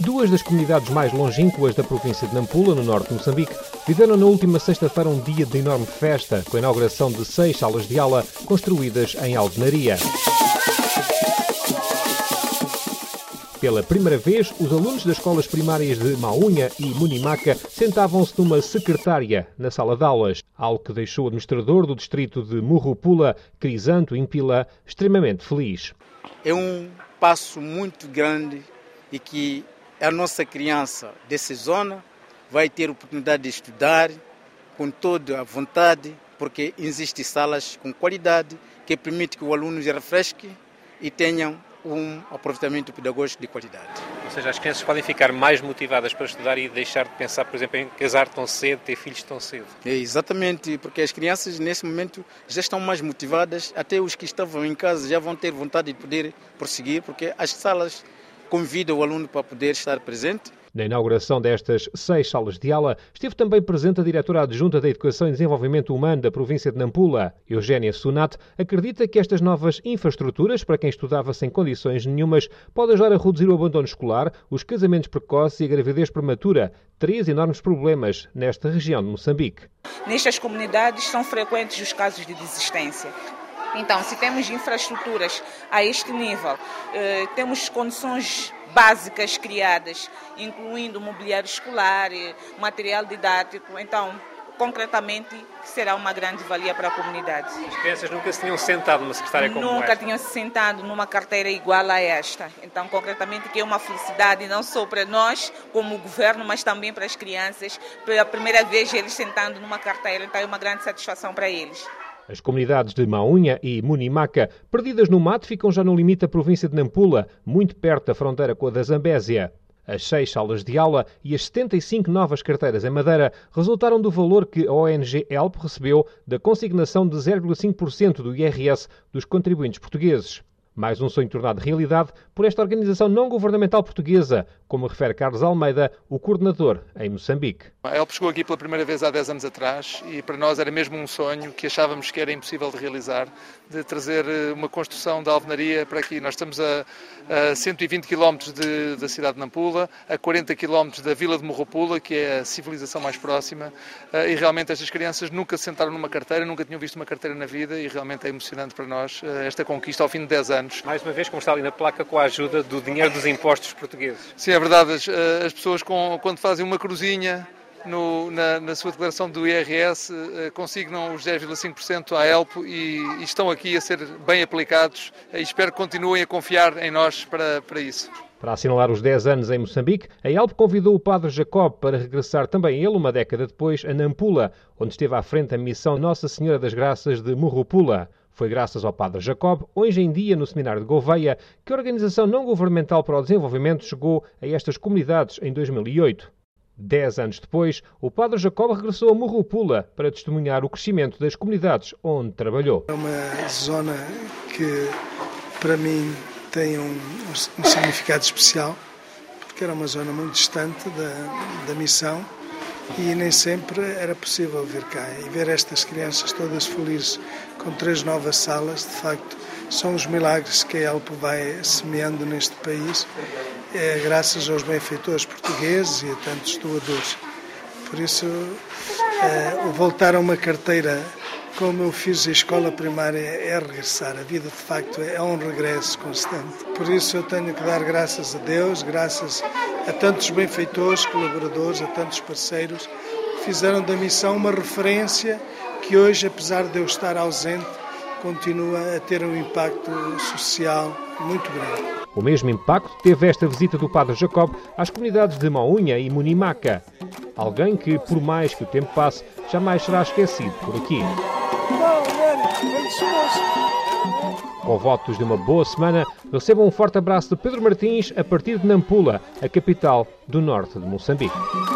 Duas das comunidades mais longínquas da província de Nampula, no norte de Moçambique, viveram na última sexta-feira um dia de enorme festa, com a inauguração de seis salas de aula construídas em alvenaria. Pela primeira vez, os alunos das escolas primárias de Maunha e Munimaca sentavam-se numa secretária na sala de aulas, algo que deixou o administrador do distrito de Murrupula, Crisanto Impila, extremamente feliz. É um passo muito grande e que a nossa criança dessa zona vai ter oportunidade de estudar com toda a vontade, porque existem salas com qualidade que permite que o aluno se refresque e tenham um aproveitamento pedagógico de qualidade. Ou seja, as crianças podem ficar mais motivadas para estudar e deixar de pensar, por exemplo, em casar tão cedo, ter filhos tão cedo. É, exatamente, porque as crianças nesse momento já estão mais motivadas, até os que estavam em casa já vão ter vontade de poder prosseguir, porque as salas convidam o aluno para poder estar presente na inauguração destas seis salas de aula, esteve também presente a diretora adjunta da Educação e Desenvolvimento Humano da província de Nampula. Eugénia Sunat acredita que estas novas infraestruturas, para quem estudava sem condições nenhumas, podem ajudar a reduzir o abandono escolar, os casamentos precoces e a gravidez prematura, três enormes problemas nesta região de Moçambique. Nestas comunidades são frequentes os casos de desistência. Então, se temos infraestruturas a este nível, eh, temos condições básicas criadas, incluindo mobiliário escolar, material didático. Então, concretamente, será uma grande valia para a comunidade. As crianças nunca se tinham sentado numa secretária como Nunca esta. tinham se sentado numa carteira igual a esta. Então, concretamente, que é uma felicidade não só para nós, como governo, mas também para as crianças. Pela primeira vez, eles sentando numa carteira, então é uma grande satisfação para eles. As comunidades de Maunha e Munimaca, perdidas no mato, ficam já no limite da província de Nampula, muito perto da fronteira com a da Zambésia. As seis salas de aula e as 75 novas carteiras em madeira resultaram do valor que a ONG ELP recebeu da consignação de 0,5% do IRS dos contribuintes portugueses. Mais um sonho tornado realidade por esta organização não governamental portuguesa, como refere Carlos Almeida, o coordenador em Moçambique. A ELP chegou aqui pela primeira vez há 10 anos atrás e para nós era mesmo um sonho que achávamos que era impossível de realizar, de trazer eh, uma construção da alvenaria para aqui. Nós estamos a, a 120 km de, da cidade de Nampula, a 40 km da vila de Morropula, que é a civilização mais próxima, eh, e realmente estas crianças nunca se sentaram numa carteira, nunca tinham visto uma carteira na vida e realmente é emocionante para nós eh, esta conquista ao fim de 10 anos. Mais uma vez, como está ali na placa, com a ajuda do dinheiro dos impostos portugueses. Sim, é verdade. As, as pessoas, com, quando fazem uma cruzinha no, na, na, sua declaração do IRS eh, consignam os 10,5% à ELPO e, e, estão aqui a ser bem aplicados e espero que continuem a confiar em nós para, para isso. Para assinalar os 10 anos em Moçambique, a ELP convidou o padre Jacob para regressar também ele, uma década depois, a Nampula, onde esteve à frente da missão Nossa Senhora das Graças de Murrupula. Foi graças ao Padre Jacob, hoje em dia no Seminário de Gouveia, que a Organização Não Governamental para o Desenvolvimento chegou a estas comunidades em 2008. Dez anos depois, o Padre Jacob regressou a Murrupula para testemunhar o crescimento das comunidades onde trabalhou. É uma zona que, para mim, tem um, um significado especial, porque era uma zona muito distante da, da missão e nem sempre era possível vir cá. E ver estas crianças todas felizes com três novas salas, de facto, são os milagres que a Elpo vai semeando neste país, é, graças aos benfeitores portugueses e a tantos doadores. Por isso, é, o voltar a uma carteira como eu fiz a escola primária é regressar. A vida, de facto, é um regresso constante. Por isso, eu tenho que dar graças a Deus, graças a tantos benfeitores, colaboradores, a tantos parceiros que fizeram da missão uma referência que hoje, apesar de eu estar ausente, continua a ter um impacto social muito grande. O mesmo impacto teve esta visita do Padre Jacob às comunidades de Maunha e Munimaca. Alguém que, por mais que o tempo passe, jamais será esquecido por aqui. Com votos de uma boa semana, recebam um forte abraço de Pedro Martins a partir de Nampula, a capital do norte de Moçambique.